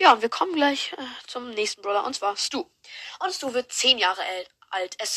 Ja, und wir kommen gleich äh, zum nächsten Brawler und zwar Stu. Und Stu wird zehn Jahre alt. Es